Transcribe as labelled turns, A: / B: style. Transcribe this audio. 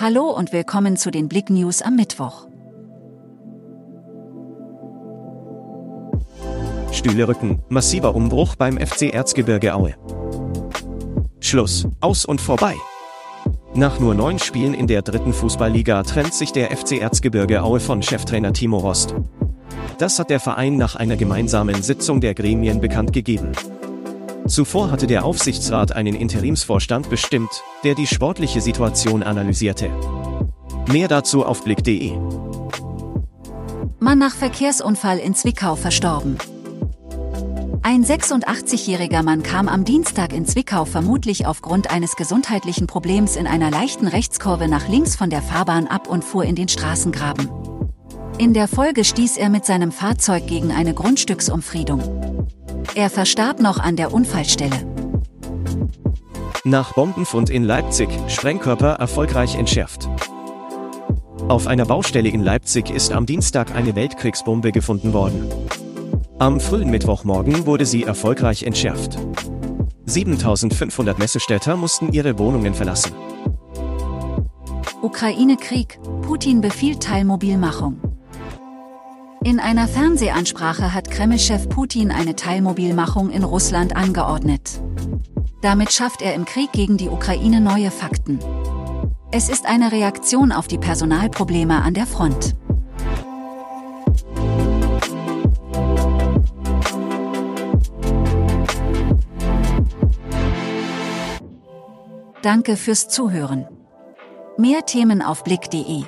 A: Hallo und willkommen zu den Blick News am Mittwoch.
B: Stühle rücken, massiver Umbruch beim FC Erzgebirge Aue. Schluss, aus und vorbei. Nach nur neun Spielen in der dritten Fußballliga trennt sich der FC Erzgebirge Aue von Cheftrainer Timo Rost. Das hat der Verein nach einer gemeinsamen Sitzung der Gremien bekannt gegeben. Zuvor hatte der Aufsichtsrat einen Interimsvorstand bestimmt, der die sportliche Situation analysierte. Mehr dazu auf blick.de.
A: Mann nach Verkehrsunfall in Zwickau verstorben. Ein 86-jähriger Mann kam am Dienstag in Zwickau vermutlich aufgrund eines gesundheitlichen Problems in einer leichten Rechtskurve nach links von der Fahrbahn ab und fuhr in den Straßengraben. In der Folge stieß er mit seinem Fahrzeug gegen eine Grundstücksumfriedung. Er verstarb noch an der Unfallstelle.
B: Nach Bombenfund in Leipzig, Sprengkörper erfolgreich entschärft. Auf einer Baustelle in Leipzig ist am Dienstag eine Weltkriegsbombe gefunden worden. Am frühen Mittwochmorgen wurde sie erfolgreich entschärft. 7500 Messestädter mussten ihre Wohnungen verlassen.
A: Ukraine-Krieg, Putin befiehlt Teilmobilmachung. In einer Fernsehansprache hat Kreml-Chef Putin eine Teilmobilmachung in Russland angeordnet. Damit schafft er im Krieg gegen die Ukraine neue Fakten. Es ist eine Reaktion auf die Personalprobleme an der Front. Danke fürs Zuhören. Mehr Themen auf Blick.de